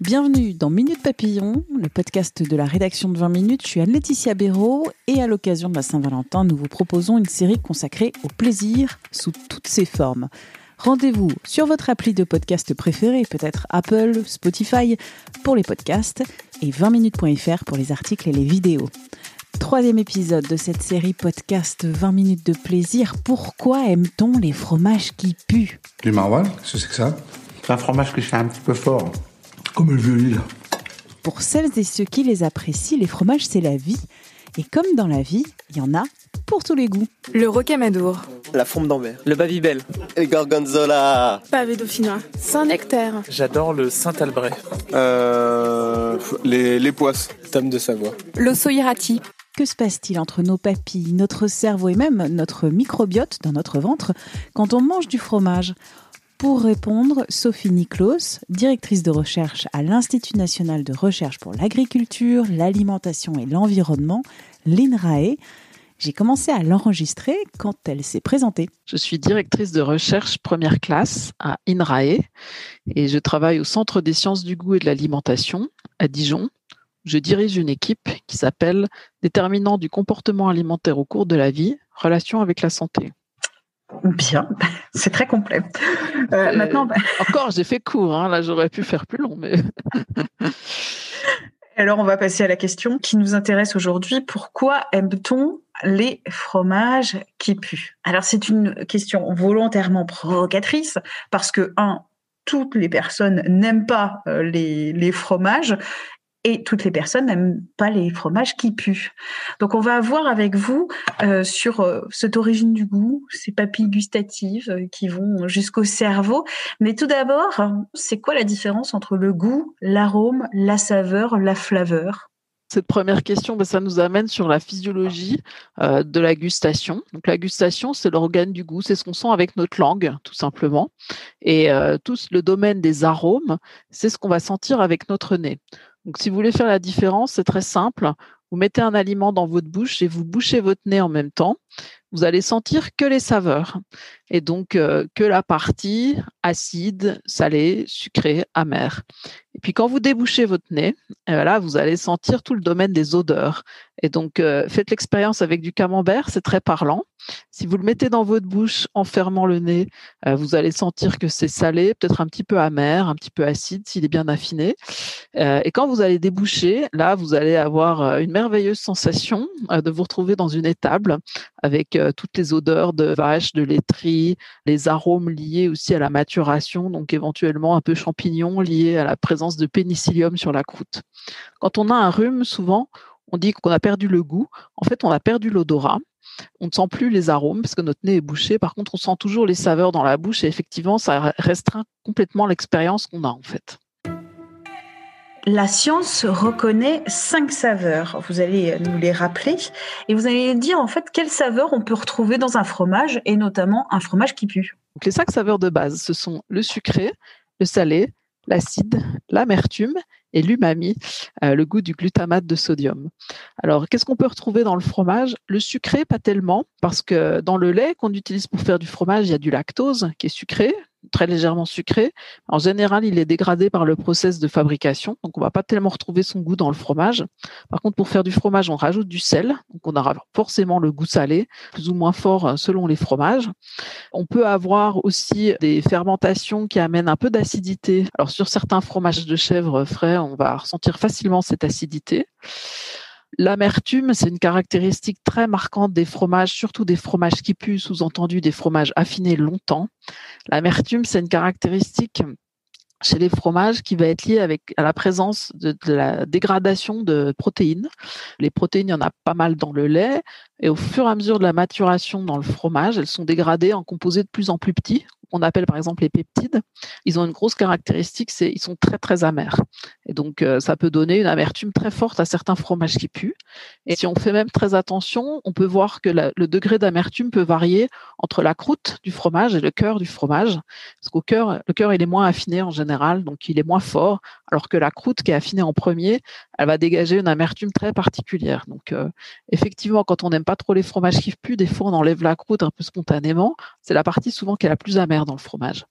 Bienvenue dans Minute Papillon, le podcast de la rédaction de 20 minutes. Je suis Anne-Laetitia Béraud et à l'occasion de la Saint-Valentin, nous vous proposons une série consacrée au plaisir sous toutes ses formes. Rendez-vous sur votre appli de podcast préféré, peut-être Apple, Spotify pour les podcasts et 20minutes.fr pour les articles et les vidéos. Troisième épisode de cette série podcast 20 minutes de plaisir. Pourquoi aime-t-on les fromages qui puent? Du maroilles, qu'est-ce que c'est que ça? C'est un fromage que je fais un petit peu fort. Comme le vieux là. Pour celles et ceux qui les apprécient, les fromages c'est la vie. Et comme dans la vie, il y en a pour tous les goûts. Le rocamadour, La fourme d'Ambert. Le Babybel. Et Gorgonzola. pavé dauphinois, Saint-Nectaire, J'adore le Saint-Albret. Euh, les, les poisses. Tome de Savoie. l'ossoirati, Que se passe-t-il entre nos papilles, notre cerveau et même notre microbiote dans notre ventre quand on mange du fromage? Pour répondre, Sophie Niklos, directrice de recherche à l'Institut national de recherche pour l'agriculture, l'alimentation et l'environnement, l'INRAE. J'ai commencé à l'enregistrer quand elle s'est présentée. Je suis directrice de recherche première classe à INRAE et je travaille au Centre des sciences du goût et de l'alimentation à Dijon. Je dirige une équipe qui s'appelle Déterminant du comportement alimentaire au cours de la vie, relation avec la santé. Bien, c'est très complet. Euh, Euh, maintenant, bah, Encore, j'ai fait court, hein, là j'aurais pu faire plus long, mais alors on va passer à la question qui nous intéresse aujourd'hui. Pourquoi aime-t-on les fromages qui puent? Alors c'est une question volontairement provocatrice parce que un, toutes les personnes n'aiment pas euh, les, les fromages et toutes les personnes n'aiment pas les fromages qui puent. Donc on va voir avec vous euh, sur euh, cette origine du goût, ces papilles gustatives euh, qui vont jusqu'au cerveau. Mais tout d'abord, c'est quoi la différence entre le goût, l'arôme, la saveur, la flaveur? Cette première question, ben, ça nous amène sur la physiologie de la gustation. Donc la gustation, c'est l'organe du goût, c'est ce qu'on sent avec notre langue, tout simplement. Et tout le domaine des arômes, c'est ce qu'on va sentir avec notre nez. Donc si vous voulez faire la différence, c'est très simple. Vous mettez un aliment dans votre bouche et vous bouchez votre nez en même temps. Vous allez sentir que les saveurs et donc euh, que la partie acide, salée, sucrée, amère. Et puis quand vous débouchez votre nez, et là vous allez sentir tout le domaine des odeurs. Et donc euh, faites l'expérience avec du camembert, c'est très parlant. Si vous le mettez dans votre bouche en fermant le nez, euh, vous allez sentir que c'est salé, peut-être un petit peu amer, un petit peu acide s'il est bien affiné. Euh, et quand vous allez déboucher, là vous allez avoir euh, une merveilleuse sensation euh, de vous retrouver dans une étable avec euh, toutes les odeurs de vache, de laiterie, les arômes liés aussi à la maturation, donc éventuellement un peu champignons liés à la présence de pénicillium sur la croûte. Quand on a un rhume, souvent, on dit qu'on a perdu le goût. En fait, on a perdu l'odorat. On ne sent plus les arômes parce que notre nez est bouché. Par contre, on sent toujours les saveurs dans la bouche et effectivement, ça restreint complètement l'expérience qu'on a en fait. La science reconnaît cinq saveurs. Vous allez nous les rappeler et vous allez dire en fait quelles saveurs on peut retrouver dans un fromage et notamment un fromage qui pue. Les cinq saveurs de base, ce sont le sucré, le salé, l'acide, l'amertume et l'umami, euh, le goût du glutamate de sodium. Alors, qu'est-ce qu'on peut retrouver dans le fromage? Le sucré, pas tellement, parce que dans le lait qu'on utilise pour faire du fromage, il y a du lactose qui est sucré, très légèrement sucré. En général, il est dégradé par le process de fabrication, donc on va pas tellement retrouver son goût dans le fromage. Par contre, pour faire du fromage, on rajoute du sel, donc on aura forcément le goût salé, plus ou moins fort euh, selon les fromages. On peut avoir aussi des fermentations qui amènent un peu d'acidité. Alors sur certains fromages de chèvre frais, on va ressentir facilement cette acidité. L'amertume, c'est une caractéristique très marquante des fromages, surtout des fromages qui puent, sous-entendu des fromages affinés longtemps. L'amertume, c'est une caractéristique chez les fromages qui va être liée avec à la présence de, de, la dégradation de protéines. Les protéines, il y en a pas mal dans le lait et au fur et à mesure de la maturation dans le fromage, elles sont dégradées en composés de plus en plus petits qu'on appelle par exemple les peptides, ils ont une grosse caractéristique, c'est ils sont très très amers. Et donc euh, ça peut donner une amertume très forte à certains fromages qui puent. Et si on fait même très attention, on peut voir que le degré d'amertume peut varier entre la croûte du fromage et le cœur du fromage. Parce qu'au cœur, le cœur il est moins affiné en général, donc il est moins fort, alors que la croûte qui est affinée en premier, elle va dégager une amertume très particulière. Donc euh, effectivement, quand on n'aime pas trop les fromages qui puent, des fois on enlève la croûte un peu spontanément. C'est la partie souvent qui est la plus amère dans le fromage.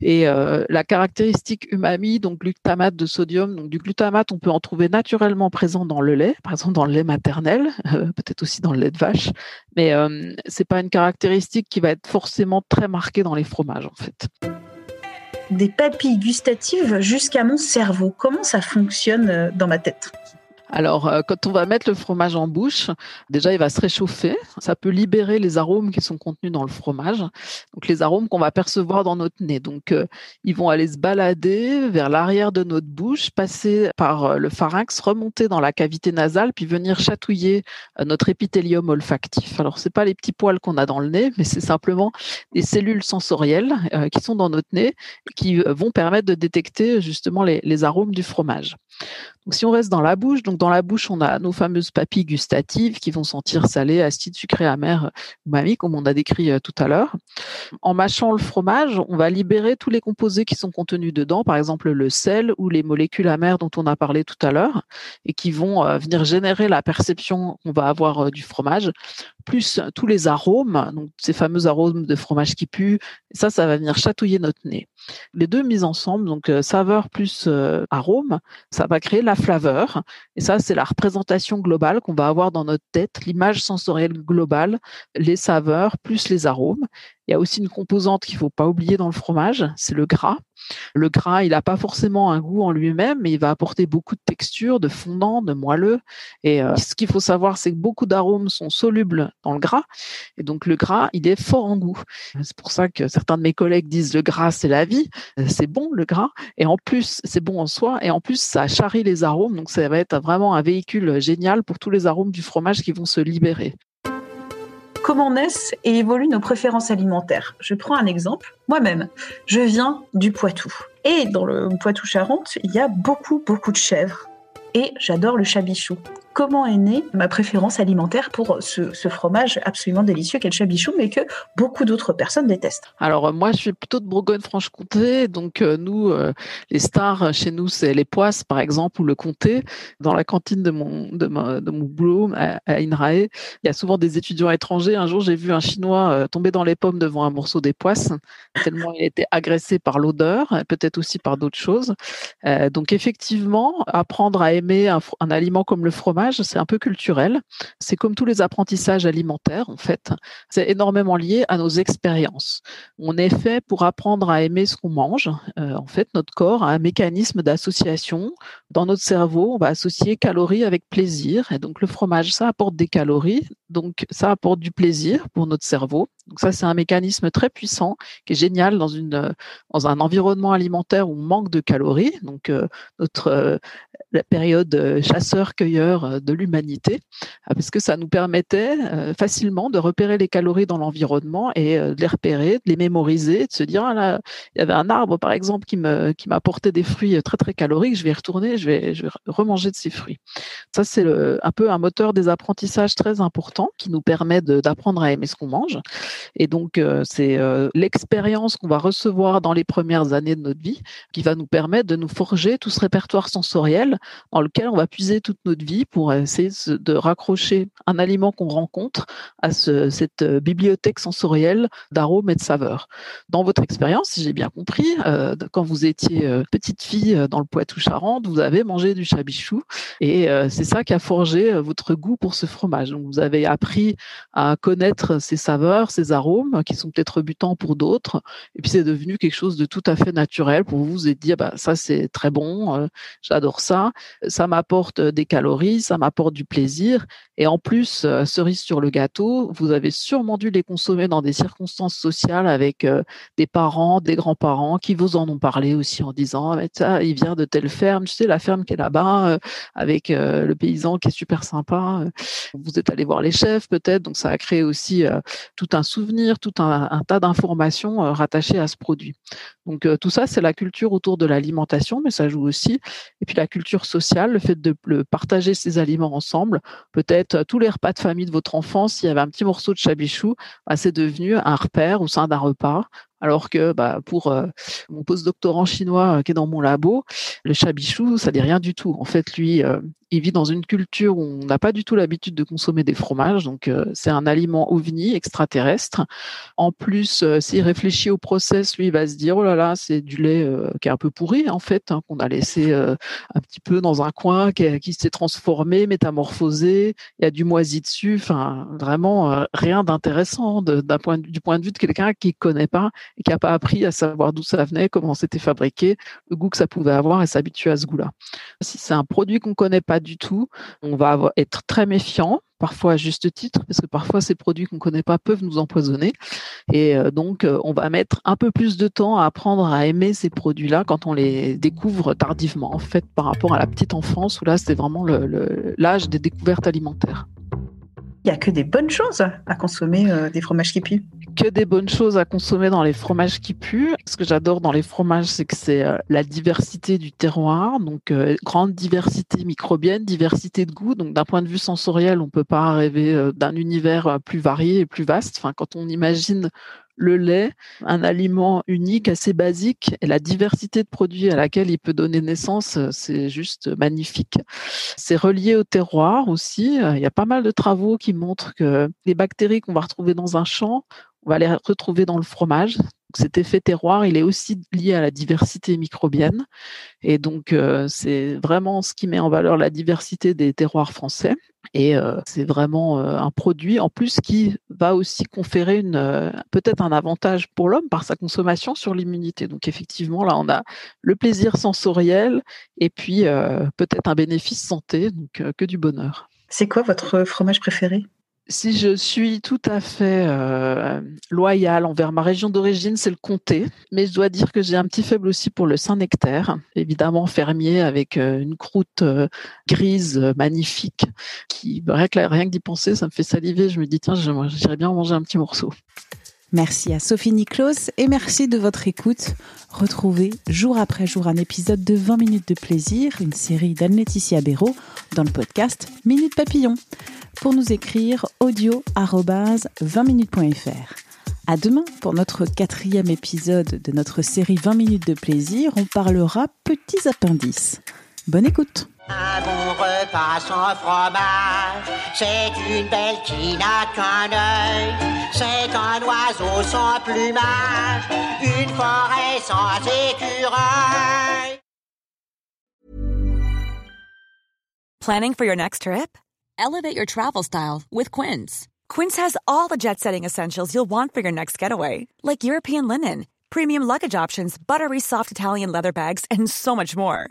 Et euh, la caractéristique umami, donc glutamate de sodium, donc du glutamate, on peut en trouver naturellement présent dans le lait, par exemple dans le lait maternel, euh, peut-être aussi dans le lait de vache, mais euh, c'est pas une caractéristique qui va être forcément très marquée dans les fromages en fait. Des papilles gustatives jusqu'à mon cerveau. Comment ça fonctionne euh, dans ma tête? Alors, euh, quand on va mettre le fromage en bouche, déjà, il va se réchauffer. Ça peut libérer les arômes qui sont contenus dans le fromage. Donc, les arômes qu'on va percevoir dans notre nez. Donc, euh, ils vont aller se balader vers l'arrière de notre bouche, passer par euh, le pharynx, remonter dans la cavité nasale, puis venir chatouiller notre épithélium olfactif. Alors, c'est pas les petits poils qu'on a dans le nez, mais c'est simplement des cellules sensorielles qui sont dans notre nez, qui vont permettre de détecter justement les, les arômes du fromage. Donc, si on reste dans la bouche, donc dans la bouche, on a nos fameuses papilles gustatives qui vont sentir salé, acide, sucré, amer, umami, comme on a décrit euh, tout à l'heure. En mâchant le fromage, on va libérer tous les composés qui sont contenus dedans, par exemple le sel ou les molécules amères dont on a parlé tout à l'heure, et qui vont euh, venir générer la perception qu'on va avoir euh, du fromage, plus tous les arômes, donc ces fameux arômes de fromage qui puent. Ça, ça va venir chatouiller notre nez. Les deux mises ensemble, donc saveur plus arôme, ça va créer la flaveur. Et ça, c'est la représentation globale qu'on va avoir dans notre tête, l'image sensorielle globale, les saveurs plus les arômes. Il y a aussi une composante qu'il faut pas oublier dans le fromage, c'est le gras. Le gras, il n'a pas forcément un goût en lui-même, mais il va apporter beaucoup de texture, de fondant, de moelleux. Et euh, ce qu'il faut savoir, c'est que beaucoup d'arômes sont solubles dans le gras. Et donc le gras, il est fort en goût. C'est pour ça que certains de mes collègues disent le gras, c'est la vie. C'est bon le gras. Et en plus, c'est bon en soi. Et en plus, ça charrie les arômes. Donc ça va être vraiment un véhicule génial pour tous les arômes du fromage qui vont se libérer comment naissent et évoluent nos préférences alimentaires. Je prends un exemple. Moi-même, je viens du Poitou. Et dans le Poitou-Charentes, il y a beaucoup, beaucoup de chèvres. Et j'adore le chabichou comment est née ma préférence alimentaire pour ce, fromage absolument délicieux qu'est chabichou, mais que beaucoup d'autres personnes détestent. Alors euh, moi, je suis plutôt de Bourgogne-Franche-Comté, donc euh, nous, euh, les stars chez nous, c'est les poisses, par exemple, ou le comté. Dans la cantine de mon de mon boulot à, Inrae, il y a souvent des étudiants étrangers. Un jour, j'ai vu un Chinois tomber dans les pommes devant un morceau des poisses, tellement il était agressé par l'odeur, peut-être aussi par d'autres choses. donc effectivement, apprendre à aimer un aliment comme le fromage c'est un peu culturel. C'est comme tous les apprentissages alimentaires, en fait. C'est énormément lié à nos expériences. On est fait pour apprendre à aimer ce qu'on mange. Euh, en fait, notre corps a un mécanisme d'association. Dans notre cerveau, on va associer calories avec plaisir. Et donc, le fromage, ça apporte des calories. Donc, ça apporte du plaisir pour notre cerveau. Donc, ça, c'est un mécanisme très puissant qui est génial dans un environnement alimentaire où on manque de calories. Donc, euh, notre euh, période chasseur-cueilleur de l'humanité, euh, parce que ça nous permettait euh, facilement de repérer les calories dans l'environnement et euh, de les repérer, de les mémoriser, de se dire ah il y avait un arbre par exemple qui me qui m'apportait des fruits très très caloriques, je vais y retourner, je vais je vais remanger de ces fruits. Ça c'est un peu un moteur des apprentissages très important qui nous permet d'apprendre à aimer ce qu'on mange. Et donc c'est l'expérience qu'on va recevoir dans les premières années de notre vie qui va nous permettre de nous forger tout ce répertoire sensoriel dans lequel on va puiser toute notre vie pour essayer de raccrocher un aliment qu'on rencontre à cette euh, bibliothèque sensorielle d'arômes et de saveurs. Dans votre expérience, si j'ai bien compris, euh, quand vous étiez euh, petite fille dans le Poitou-Charentes, vous avez mangé du chabichou et c'est ça qui a forgé votre goût pour ce fromage. Vous avez appris à connaître ces saveurs, ces arômes qui sont peut-être rebutants pour d'autres et puis c'est devenu quelque chose de tout à fait naturel pour vous. Êtes dit, ah bah, ça c'est très bon, j'adore ça, ça m'apporte des calories, ça m'apporte du plaisir. Et en plus, euh, cerise sur le gâteau, vous avez sûrement dû les consommer dans des circonstances sociales avec euh, des parents, des grands-parents qui vous en ont parlé aussi en disant ah, ça, il vient de telle ferme, tu sais la ferme qui est là-bas euh, avec le paysan qui est super sympa. Vous êtes allé voir les chefs peut-être, donc ça a créé aussi tout un souvenir, tout un, tas d'informations rattachées à ce produit. Donc tout ça, c'est la culture autour de l'alimentation, mais ça joue aussi. Et puis la culture sociale, le fait de partager aliments ensemble, peut-être tous les repas de famille de votre enfance, s'il y avait un petit morceau de chabichou, bah, c'est devenu un repère au sein d'un repas. Alors que bah, pour euh, mon post-doctorant chinois euh, qui est dans mon labo, le chabichou, ça dit rien du tout. En fait, lui, euh, il vit dans une culture où on n'a pas du tout l'habitude de consommer des fromages, donc c'est un aliment ovni extraterrestre. En plus, s'il réfléchit au process, lui, il va se dire oh là là, c'est du lait qui est un peu pourri en fait, hein, qu'on a laissé un petit peu dans un coin, qui, qui s'est transformé, métamorphosé. Il y a du moisi dessus. Enfin, vraiment rien d'intéressant d'un point du point de vue de quelqu'un qui connaît pas et qui n'a pas appris à savoir d'où ça venait, comment c'était fabriqué, le goût que ça pouvait avoir et s'habituer à ce goût-là. Si c'est un produit qu'on connaît pas du tout, on va être très méfiant parfois à juste titre, parce que parfois ces produits qu'on ne connaît pas peuvent nous empoisonner. Et euh, donc, euh, on va mettre un peu plus de temps à apprendre à aimer ces produits-là quand on les découvre tardivement, en fait, par rapport à la petite enfance, où là, c'était vraiment l'âge des découvertes alimentaires. Il n'y a que des bonnes choses à consommer euh, des fromages qui puent que des bonnes choses à consommer dans les fromages qui puent. Ce que j'adore dans les fromages, c'est que c'est euh, la diversité du terroir, donc euh, grande diversité microbienne, diversité de goût. Donc d'un point de vue sensoriel, on peut pas rêver euh, d'un univers plus varié et plus vaste. Enfin, quand on imagine le lait, un aliment unique, assez basique, et la diversité de produits à laquelle il peut donner naissance, c'est juste magnifique. C'est relié au terroir aussi. Il y a pas mal de travaux qui montrent que les bactéries qu'on va retrouver dans un champ on va les retrouver dans le fromage. Cet effet terroir, il est aussi lié à la diversité microbienne. Et donc, euh, c'est vraiment ce qui met en valeur la diversité des terroirs français. Et euh, c'est vraiment euh, un produit, en plus, qui va aussi conférer peut-être un avantage pour l'homme par sa consommation sur l'immunité. Donc, effectivement, là, on a le plaisir sensoriel et puis peut-être un bénéfice santé, donc que du bonheur. C'est quoi votre fromage préféré? Si je suis tout à fait euh, loyale envers ma région d'origine, c'est le comté. Mais je dois dire que j'ai un petit faible aussi pour le Saint-Nectaire, évidemment fermier avec euh, une croûte euh, grise magnifique. Qui, rien que, rien que d'y penser, ça me fait saliver. Je me dis tiens, j'irais bien manger un petit morceau. Merci à Sophie Niklos et merci de votre écoute. Retrouvez jour après jour un épisode de 20 minutes de plaisir, une série d'Anne-Laetitia Béraud dans le podcast Minute Papillon pour nous écrire audio 20minutes.fr. À demain pour notre quatrième épisode de notre série 20 minutes de plaisir. On parlera petits appendices. Bonne écoute. Un bon repas sans fromage, c'est une belle qui n'a qu'un œil. C'est un oiseau sans plumage, une forêt sans écureuil. Planning for your next trip? Elevate your travel style with Quince. Quince has all the jet setting essentials you'll want for your next getaway, like European linen, premium luggage options, buttery soft Italian leather bags, and so much more.